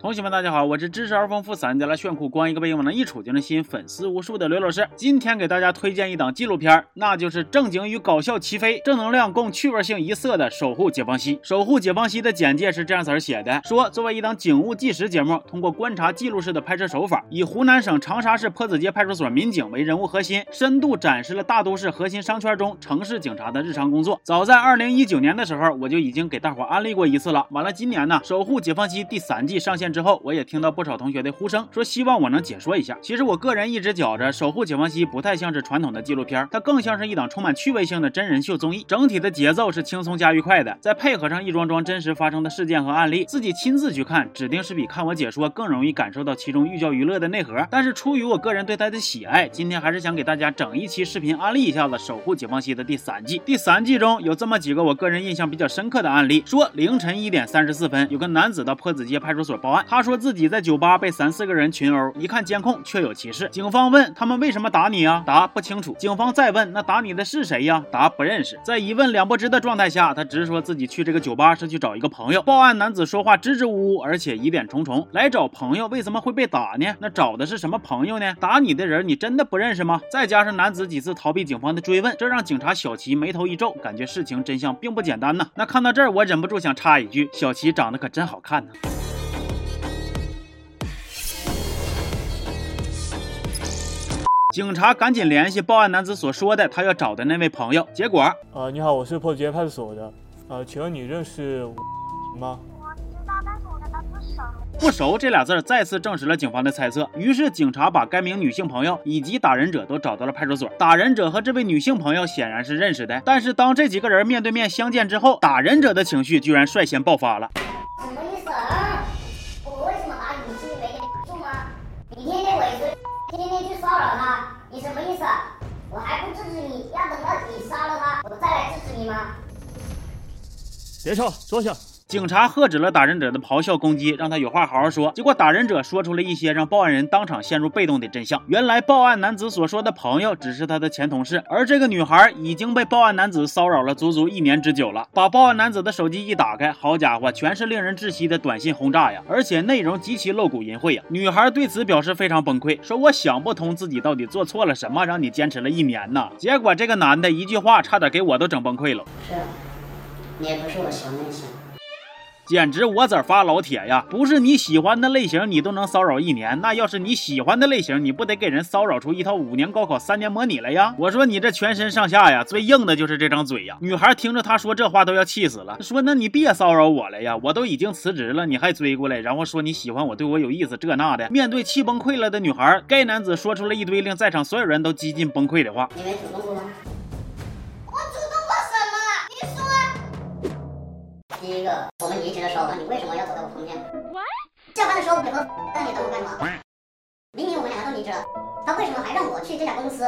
同学们，大家好，我是知识而丰富、三家来炫酷、光一个背影往那一杵就能吸引粉丝无数的刘老师。今天给大家推荐一档纪录片，那就是正经与搞笑齐飞、正能量共趣味性一色的《守护解放西》。《守护解放西》的简介是这样。子写的：说作为一档警务纪实节目，通过观察记录式的拍摄手法，以湖南省长沙市坡子街派出所民警为人物核心，深度展示了大都市核心商圈中城市警察的日常工作。早在二零一九年的时候，我就已经给大伙安利过一次了。完了，今年呢，《守护解放西》第三季上线。之后，我也听到不少同学的呼声，说希望我能解说一下。其实我个人一直觉着《守护解放西》不太像是传统的纪录片，它更像是一档充满趣味性的真人秀综艺。整体的节奏是轻松加愉快的，再配合上一桩桩真实发生的事件和案例，自己亲自去看，指定是比看我解说更容易感受到其中寓教于乐的内核。但是出于我个人对它的喜爱，今天还是想给大家整一期视频安利一下子《守护解放西》的第三季。第三季中有这么几个我个人印象比较深刻的案例：说凌晨一点三十四分，有个男子到坡子街派出所报他说自己在酒吧被三四个人群殴，一看监控确有其事。警方问他们为什么打你啊？答不清楚。警方再问那打你的是谁呀？答不认识。在一问两不知的状态下，他直说自己去这个酒吧是去找一个朋友。报案男子说话支支吾吾，而且疑点重重。来找朋友为什么会被打呢？那找的是什么朋友呢？打你的人你真的不认识吗？再加上男子几次逃避警方的追问，这让警察小齐眉头一皱，感觉事情真相并不简单呐。那看到这儿，我忍不住想插一句：小齐长得可真好看呢。警察赶紧联系报案男子所说的他要找的那位朋友，结果，呃，你好，我是坡子街派出所的，呃，请问你认识吗？我知道，但是我跟他不熟。不熟这俩字再次证实了警方的猜测。于是警察把该名女性朋友以及打人者都找到了派出所。打人者和这位女性朋友显然是认识的，但是当这几个人面对面相见之后，打人者的情绪居然率先爆发了。别吵，坐下。警察喝止了打人者的咆哮攻击，让他有话好好说。结果打人者说出了一些让报案人当场陷入被动的真相。原来报案男子所说的朋友只是他的前同事，而这个女孩已经被报案男子骚扰了足足一年之久了。把报案男子的手机一打开，好家伙，全是令人窒息的短信轰炸呀，而且内容极其露骨淫秽呀。女孩对此表示非常崩溃，说我想不通自己到底做错了什么，让你坚持了一年呢？结果这个男的一句话，差点给我都整崩溃了。是，你也不是我喜欢的类型。简直我咋发老铁呀！不是你喜欢的类型，你都能骚扰一年，那要是你喜欢的类型，你不得给人骚扰出一套五年高考三年模拟来呀？我说你这全身上下呀，最硬的就是这张嘴呀！女孩听着他说这话都要气死了，说那你别骚扰我了呀，我都已经辞职了，你还追过来，然后说你喜欢我，对我有意思，这那的。面对气崩溃了的女孩，该男子说出了一堆令在场所有人都几近崩溃的话。第一个，我们离职的时候，你为什么要走在我旁边？下班的时候我和那你等我干什么？明明我们两个都离职了，他为什么还让我去这家公司？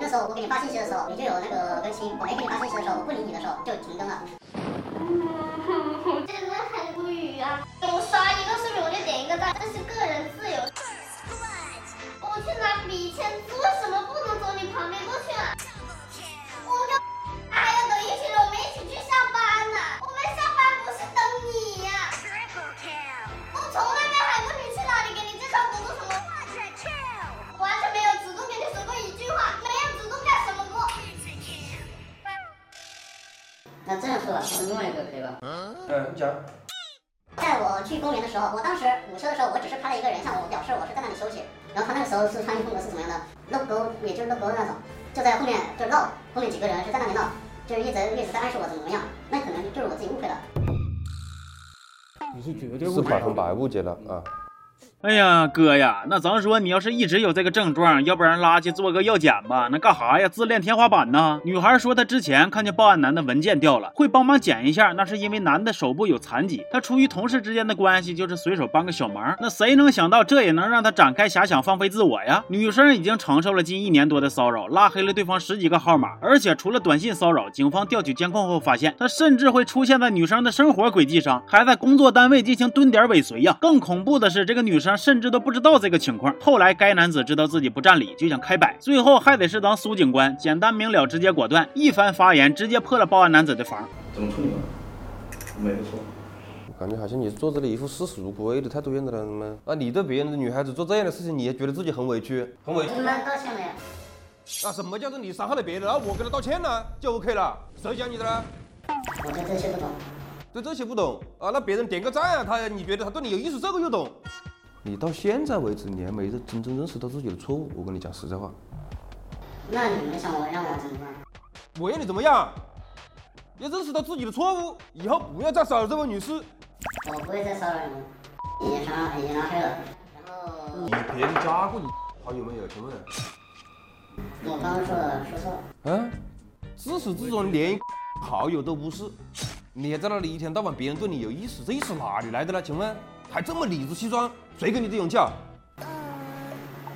那时候我给你发信息的时候，你就有那个更新；我没给你发信息的时候，我不理你的时候就停更了。嗯，真的很无语啊！我刷一个视频我就点一个赞，这是个人自由。那里闹，就是一直一直在暗示我怎么怎么样。那可能就是我自己误会了。你是绝对是误会百分百误解了啊！哎呀，哥呀，那咱说你要是一直有这个症状，要不然拉去做个药检吧？那干啥呀？自恋天花板呢？女孩说她之前看见报案男的文件掉了，会帮忙捡一下，那是因为男的手部有残疾，她出于同事之间的关系，就是随手帮个小忙。那谁能想到这也能让她展开遐想，放飞自我呀？女生已经承受了近一年多的骚扰，拉黑了对方十几个号码，而且除了短信骚扰，警方调取监控后发现，他甚至会出现在女生的生活轨迹上，还在工作单位进行蹲点尾随呀。更恐怖的是，这个女生甚至都不知道这个情况。后来该男子知道自己不占理，就想开摆，最后还得是当苏警官，简单明了，直接果断，一番发言直接破了报案男子的防。怎么处理吗？没有错。感觉好像你做这里一副视死如归的态度样子了吗？啊，你对别人的女孩子做这样的事情，你也觉得自己很委屈，很委屈。你们道歉没有？啊，什么叫做你伤害了别人，然后我跟他道歉了就 OK 了？谁教你的呢？我对这些不懂。对这些不懂啊？那别人点个赞啊，他你觉得他对你有意思，这个又懂？你到现在为止，你还没真正认识到自己的错误。我跟你讲实在话。那你们想我让我怎么办？我要你怎么样？要认识到自己的错误，以后不要再骚扰这位女士。我不会再骚扰你们，已经删，已经拉黑了。然后你别人加过你好友没有？请问？我刚刚说的说错了。啊？自始至终连好友都不是，你还在那里一天到晚别人对你有意思，这意思哪里来的呢？请问？还这么理直气壮，谁给你这勇气？啊？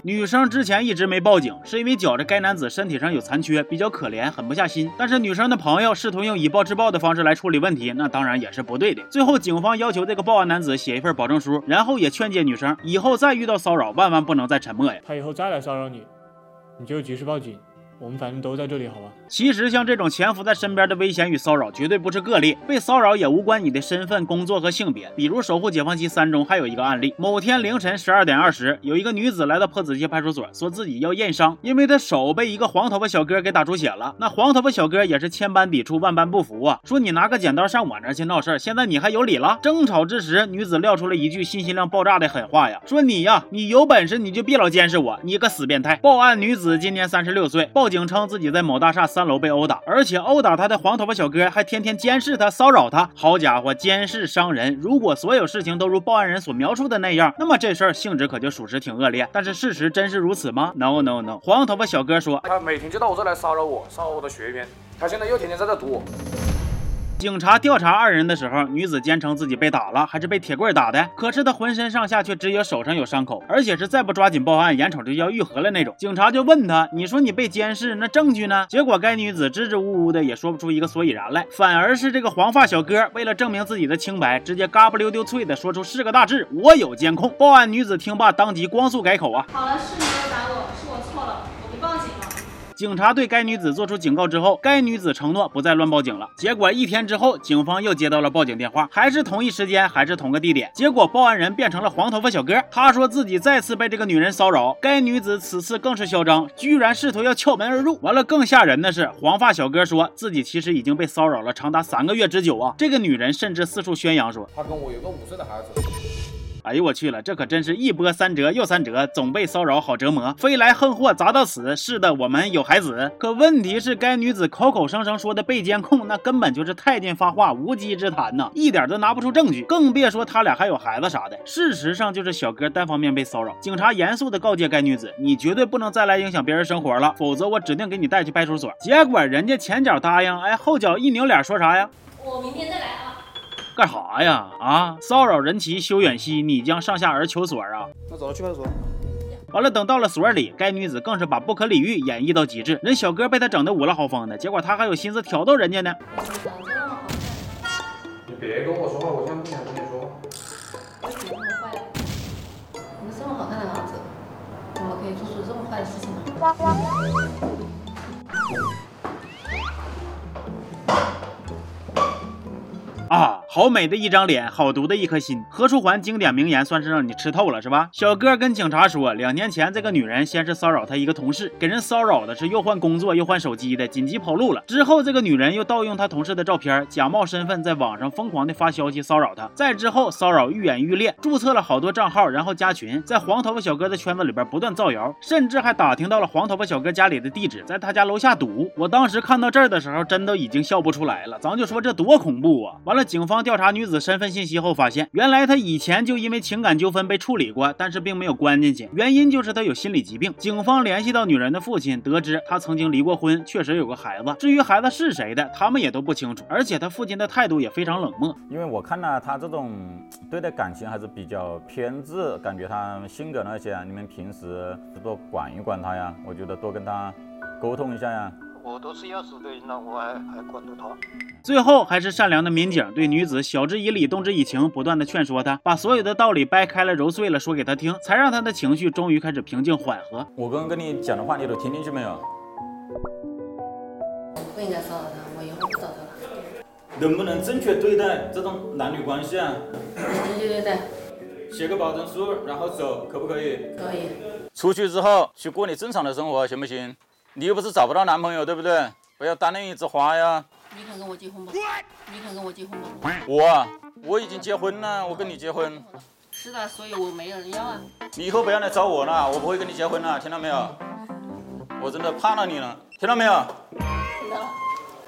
女生之前一直没报警，是因为觉着该男子身体上有残缺，比较可怜，狠不下心。但是女生的朋友试图用以暴制暴的方式来处理问题，那当然也是不对的。最后警方要求这个报案男子写一份保证书，然后也劝诫女生以后再遇到骚扰，万万不能再沉默呀。他以后再来骚扰你，你就及时报警。我们反正都在这里，好吧？其实像这种潜伏在身边的危险与骚扰，绝对不是个例。被骚扰也无关你的身份、工作和性别。比如《守护解放西三》中还有一个案例：某天凌晨十二点二十，有一个女子来到坡子街派出所，说自己要验伤，因为她手被一个黄头发小哥给打出血了。那黄头发小哥也是千般抵触，万般不服啊，说你拿个剪刀上我那去闹事儿现在你还有理了？争吵之时，女子撂出了一句信息量爆炸的狠话呀，说你呀，你有本事你就别老监视我，你个死变态！报案女子今年三十六岁，报警称自己在。某大厦三楼被殴打，而且殴打他的黄头发小哥还天天监视他、骚扰他。好家伙，监视伤人！如果所有事情都如报案人所描述的那样，那么这事儿性质可就属实挺恶劣。但是事实真是如此吗？No No No！黄头发小哥说，他每天就到我这来骚扰我，骚扰我的学员，他现在又天天在这堵我。警察调查二人的时候，女子坚称自己被打了，还是被铁棍打的。可是她浑身上下却只有手上有伤口，而且是再不抓紧报案，眼瞅着要愈合了那种。警察就问她：“你说你被监视，那证据呢？”结果该女子支支吾吾的，也说不出一个所以然来。反而是这个黄发小哥，为了证明自己的清白，直接嘎不溜丢脆的说出是个大字：“我有监控。”报案女子听罢，当即光速改口啊！好了，是你我，是我错了，我不报警了。警察对该女子做出警告之后，该女子承诺不再乱报警了。结果一天之后，警方又接到了报警电话，还是同一时间，还是同个地点。结果报案人变成了黄头发小哥，他说自己再次被这个女人骚扰。该女子此次更是嚣张，居然试图要撬门而入。完了，更吓人的是，黄发小哥说自己其实已经被骚扰了长达三个月之久啊！这个女人甚至四处宣扬说，他跟我有个五岁的孩子。哎呦我去了，这可真是一波三折又三折，总被骚扰好折磨，飞来横祸砸到死。是的，我们有孩子，可问题是该女子口口声声说的被监控，那根本就是太监发话，无稽之谈呐，一点都拿不出证据，更别说他俩还有孩子啥的。事实上就是小哥单方面被骚扰。警察严肃的告诫该女子，你绝对不能再来影响别人生活了，否则我指定给你带去派出所。结果人家前脚答应，哎，后脚一扭脸说啥呀？我明天再来啊。干啥呀？啊！骚扰人妻修远兮，你将上下而求索啊！那走，去派出所。完了，等到了所里，该女子更是把不可理喻演绎到极致。人小哥被她整的五了豪风的，结果她还有心思挑逗人家呢。你别跟我说话，我现在不想跟你说话。为什么这么坏？你们这么好看的脑子，怎么可以做出这么坏的事情呢？啊，好美的一张脸，好毒的一颗心。何书桓经典名言算是让你吃透了是吧？小哥跟警察说，两年前这个女人先是骚扰他一个同事，给人骚扰的是又换工作又换手机的，紧急跑路了。之后这个女人又盗用他同事的照片，假冒身份在网上疯狂的发消息骚扰他。再之后骚扰愈演愈烈，注册了好多账号，然后加群，在黄头发小哥的圈子里边不断造谣，甚至还打听到了黄头发小哥家里的地址，在他家楼下堵。我当时看到这儿的时候，真都已经笑不出来了。咱就说这多恐怖啊！完。了，警方调查女子身份信息后发现，原来她以前就因为情感纠纷被处理过，但是并没有关进去，原因就是她有心理疾病。警方联系到女人的父亲，得知她曾经离过婚，确实有个孩子。至于孩子是谁的，他们也都不清楚。而且她父亲的态度也非常冷漠，因为我看呢，他这种对待感情还是比较偏执，感觉他性格那些，你们平时多管一管他呀，我觉得多跟他沟通一下呀。我都是要死的人了，我还还管着他。最后还是善良的民警对女子晓之以理，动之以情，不断的劝说她，把所有的道理掰开了揉碎了说给她听，才让她的情绪终于开始平静缓和。我刚刚跟你讲的话，你都听进去没有？不应该骚扰他，我以后不找他了。能不能正确对待这种男女关系啊？正确对待，写个保证书，然后走，可不可以？可以。出去之后去过你正常的生活，行不行？你又不是找不到男朋友，对不对？不要单恋一枝花呀！你肯跟我结婚不？你肯跟我结婚不？我啊，我已经结婚了，我跟你结婚。是的，所以我没有人要啊。你以后不要来找我了，我不会跟你结婚了，听到没有？我真的怕了你了，听到没有？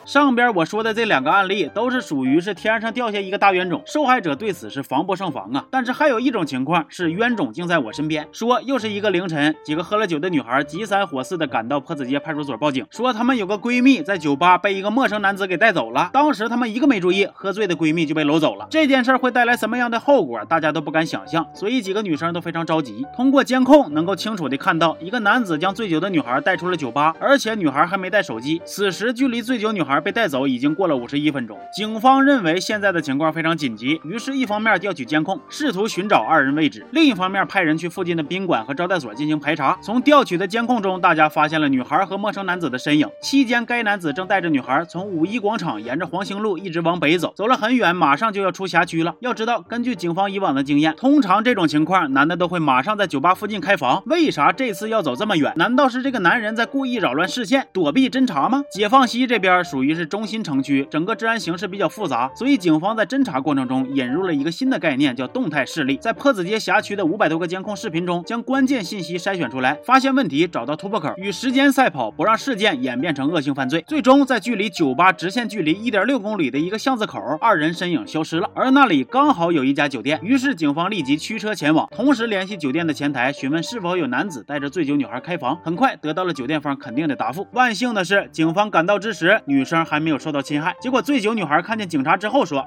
上边我说的这两个案例都是属于是天上掉下一个大冤种，受害者对此是防不胜防啊。但是还有一种情况是冤种竟在我身边。说又是一个凌晨，几个喝了酒的女孩急三火四的赶到坡子街派出所报警，说她们有个闺蜜在酒吧被一个陌生男子给带走了。当时她们一个没注意，喝醉的闺蜜就被搂走了。这件事会带来什么样的后果，大家都不敢想象，所以几个女生都非常着急。通过监控能够清楚的看到，一个男子将醉酒的女孩带出了酒吧，而且女孩还没带手机。此时距离醉酒女孩被带走已经。过了五十一分钟，警方认为现在的情况非常紧急，于是，一方面调取监控，试图寻找二人位置；另一方面，派人去附近的宾馆和招待所进行排查。从调取的监控中，大家发现了女孩和陌生男子的身影。期间，该男子正带着女孩从五一广场沿着黄兴路一直往北走，走了很远，马上就要出辖区了。要知道，根据警方以往的经验，通常这种情况，男的都会马上在酒吧附近开房。为啥这次要走这么远？难道是这个男人在故意扰乱视线，躲避侦查吗？解放西这边属于于是中心城区。整个治安形势比较复杂，所以警方在侦查过程中引入了一个新的概念，叫动态视力。在坡子街辖区的五百多个监控视频中，将关键信息筛选出来，发现问题，找到突破口，与时间赛跑，不让事件演变成恶性犯罪。最终，在距离酒吧直线距离一点六公里的一个巷子口，二人身影消失了，而那里刚好有一家酒店。于是，警方立即驱车前往，同时联系酒店的前台，询问是否有男子带着醉酒女孩开房。很快得到了酒店方肯定的答复。万幸的是，警方赶到之时，女生还没有受到侵害。结果醉酒女孩看见警察之后说：“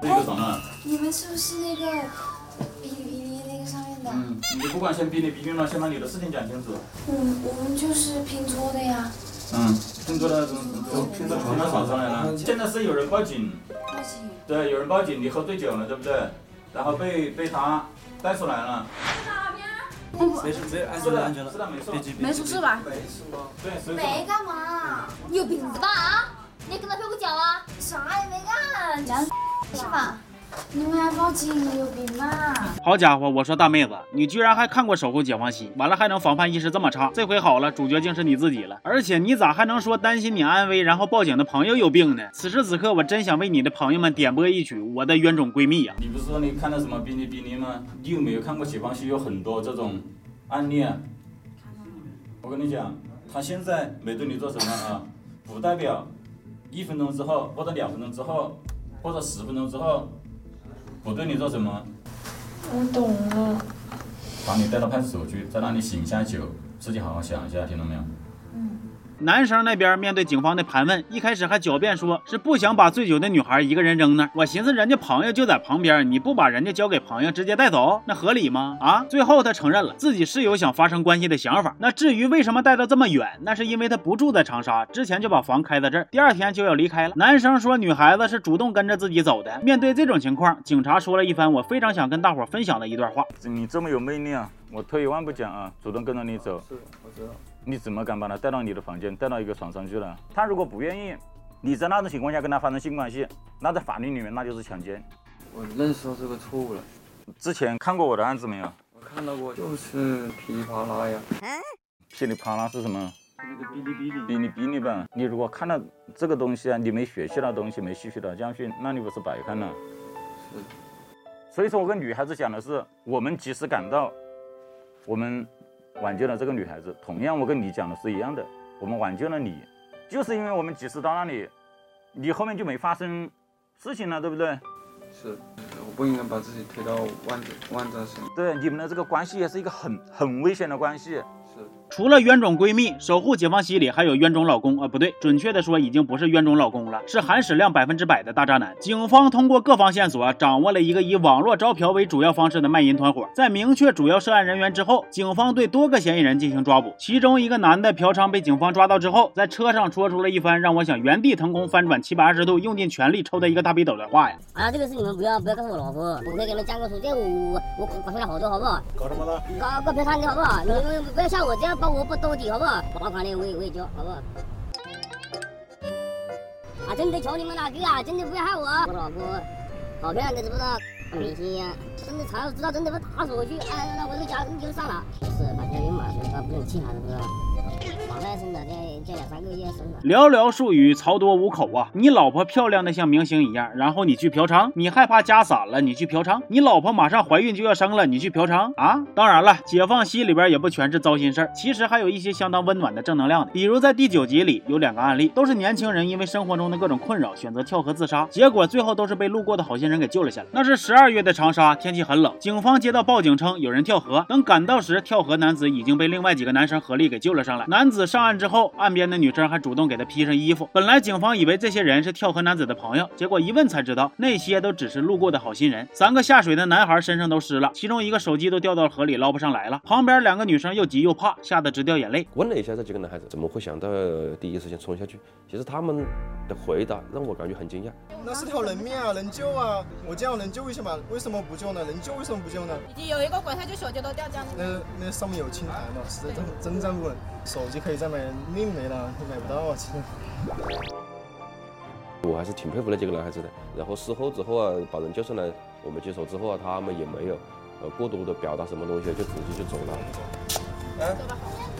你们是不是那个哔哩哔哩那个上面的？嗯，你不管先哔哩哔哩了，先把你的事情讲清楚。嗯，我们就是拼桌的呀。嗯，拼桌的，都拼到床上上来了。现在是有人报警。报警。对，有人报警，你喝醉酒了，对不对？然后被被他带出来了。哪边？没事，没安全了，安全了。是的，没出事吧？没事吗？对，没干嘛？你有病是吧？啊？你跟他睡过脚啊？啥也没干，凉 是吧？你们还报警，有病吗？好家伙，我说大妹子，你居然还看过《守护解放西》，完了还能防范意识这么差？这回好了，主角竟是你自己了。而且你咋还能说担心你安危，然后报警的朋友有病呢？此时此刻，我真想为你的朋友们点播一曲《我的冤种闺蜜》呀！你不是说你看到什么哔哩哔哩吗？你有没有看过解放西有很多这种案例啊？我跟你讲，他现在没对你做什么啊，不代表。一分钟之后，或者两分钟之后，或者十分钟之后，我对你做什么？我懂了。把你带到派出所去，在那里醒一下酒，自己好好想一下，听到没有？男生那边面对警方的盘问，一开始还狡辩说是不想把醉酒的女孩一个人扔那儿。我寻思人家朋友就在旁边，你不把人家交给朋友直接带走，那合理吗？啊！最后他承认了自己是有想发生关系的想法。那至于为什么带到这么远，那是因为他不住在长沙，之前就把房开在这儿，第二天就要离开了。男生说女孩子是主动跟着自己走的。面对这种情况，警察说了一番我非常想跟大伙分享的一段话：你这么有魅力啊！我退一万步讲啊，主动跟着你走，是，我知道。你怎么敢把他带到你的房间，带到一个床上去了？他如果不愿意，你在那种情况下跟他发生性关系，那在法律里面那就是强奸。我认识到这个错误了。之前看过我的案子没有？我看到过，就是噼里啪啦呀。噼里啪啦是什么？那个哔哩哔哩。哔哩哔哩吧。你如果看到这个东西啊，你没学习到东西，没吸取到教训，那你不是白看了？是。所以说我跟女孩子讲的是，我们及时赶到，我们。挽救了这个女孩子，同样我跟你讲的是一样的，我们挽救了你，就是因为我们及时到那里，你后面就没发生事情了，对不对？是，我不应该把自己推到万万丈深。对，你们的这个关系也是一个很很危险的关系。除了冤种闺蜜，守护解放西里还有冤种老公啊，不对，准确的说已经不是冤种老公了，是含屎量百分之百的大渣男。警方通过各方线索，掌握了一个以网络招嫖为主要方式的卖淫团伙。在明确主要涉案人员之后，警方对多个嫌疑人进行抓捕。其中一个男的嫖娼被警方抓到之后，在车上说出了一番让我想原地腾空翻转七百二十度，用尽全力抽他一个大逼斗的话呀！啊，这个事你们不要不要告诉我老婆，我可以给你们讲个数，这我我我搞出来好多，好不好？搞什么的？搞个嫖娼的好不好？你们不要我这样包我不兜底，好不好？罚款的我也我也交，好不好？啊，真的求你们了，哥啊，真的不要害我。我老婆好漂亮的，知不知道？明星一样，真的她要知道真的会打死我去，哎，那我这家人就上了。是把家人嘛，所以他不用气他，知不知道？寥寥数语，曹多无口啊！你老婆漂亮的像明星一样，然后你去嫖娼，你害怕家散了，你去嫖娼，你老婆马上怀孕就要生了，你去嫖娼啊？当然了，解放西里边也不全是糟心事儿，其实还有一些相当温暖的正能量的。比如在第九集里有两个案例，都是年轻人因为生活中的各种困扰选择跳河自杀，结果最后都是被路过的好心人给救了下来。那是十二月的长沙，天气很冷，警方接到报警称有人跳河，等赶到时，跳河男子已经被另外几个男生合力给救了上来。男子上岸之后，岸边的女生还主动给他披上衣服。本来警方以为这些人是跳河男子的朋友，结果一问才知道，那些都只是路过的好心人。三个下水的男孩身上都湿了，其中一个手机都掉到河里捞不上来了。旁边两个女生又急又怕，吓得直掉眼泪。问了一下这几个男孩子，怎么会想到第一时间冲下去？其实他们的回答让我感觉很惊讶。那是条人命啊，能救啊！我这样能救一下嘛？为什么不救呢？能救为什么不救呢？已经有一个滚下去手机都掉江那那上面有青苔嘛，实在真真站不稳。手机可以再买，命没了都，买不到啊！其实。我还是挺佩服那几个男孩子的。然后事后之后啊，把人救上来，我们接手之后啊，他们也没有呃过多的表达什么东西，就直接就走了。哎。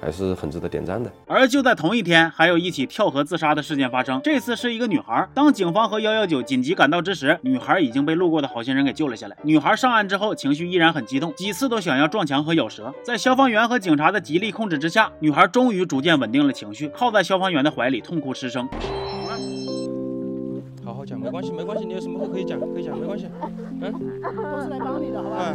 还是很值得点赞的。而就在同一天，还有一起跳河自杀的事件发生。这次是一个女孩。当警方和幺幺九紧急赶到之时，女孩已经被路过的好心人给救了下来。女孩上岸之后，情绪依然很激动，几次都想要撞墙和咬舌。在消防员和警察的极力控制之下，女孩终于逐渐稳定了情绪，靠在消防员的怀里痛哭失声。没关系，没关系，你有什么话可以讲，可以讲，没关系。嗯，都是来帮你的，好吧？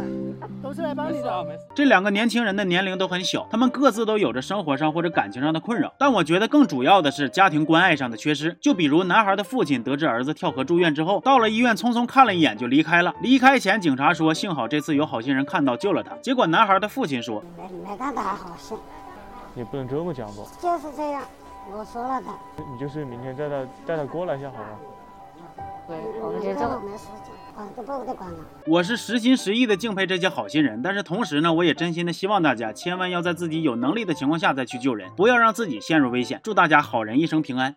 都是来帮你的。这两个年轻人的年龄都很小，他们各自都有着生活上或者感情上的困扰，但我觉得更主要的是家庭关爱上的缺失。就比如男孩的父亲得知儿子跳河住院之后，到了医院匆匆看了一眼就离开了。离开前，警察说幸好这次有好心人看到救了他。结果男孩的父亲说没没干他好事，你不能这么讲吧？就是这样，我说了的。你就是明天带他带他过来一下好吗？我是实心实意的敬佩这些好心人，但是同时呢，我也真心的希望大家千万要在自己有能力的情况下再去救人，不要让自己陷入危险。祝大家好人一生平安。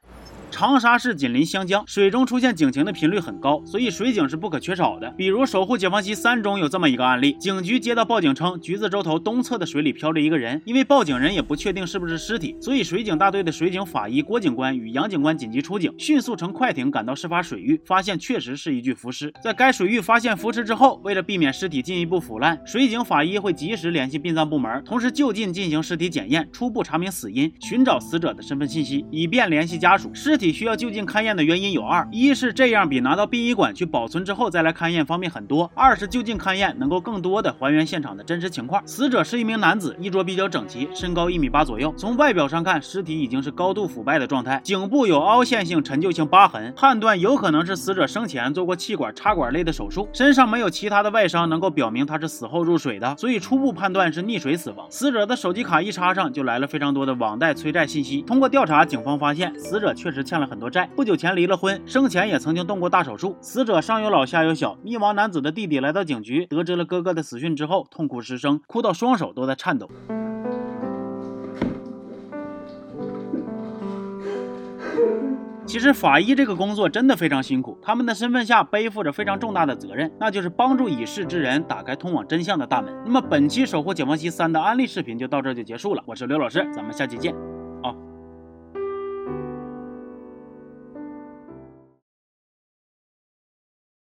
长沙市紧邻湘江，水中出现警情的频率很高，所以水警是不可缺少的。比如《守护解放西三》中有这么一个案例：警局接到报警称，橘子洲头东侧的水里漂着一个人，因为报警人也不确定是不是尸体，所以水警大队的水警法医郭警官与杨警官紧急出警，迅速乘快艇赶到事发水域，发现确实是一具浮尸。在该水域发现浮尸之后，为了避免尸体进一步腐烂，水警法医会及时联系殡葬部门，同时就近进行尸体检验，初步查明死因，寻找死者的身份信息，以便联系家属。尸体需要就近勘验的原因有二：一是这样比拿到殡仪馆去保存之后再来勘验方便很多；二是就近勘验能够更多的还原现场的真实情况。死者是一名男子，衣着比较整齐，身高一米八左右。从外表上看，尸体已经是高度腐败的状态，颈部有凹陷性陈旧性疤痕，判断有可能是死者生前做过气管插管类的手术。身上没有其他的外伤能够表明他是死后入水的，所以初步判断是溺水死亡。死者的手机卡一插上就来了非常多的网贷催债信息。通过调查，警方发现死者确实。欠了很多债，不久前离了婚，生前也曾经动过大手术。死者上有老下有小，溺亡男子的弟弟来到警局，得知了哥哥的死讯之后，痛哭失声，哭到双手都在颤抖。其实法医这个工作真的非常辛苦，他们的身份下背负着非常重大的责任，那就是帮助已逝之人打开通往真相的大门。那么本期守护解放西三的安利视频就到这就结束了，我是刘老师，咱们下期见。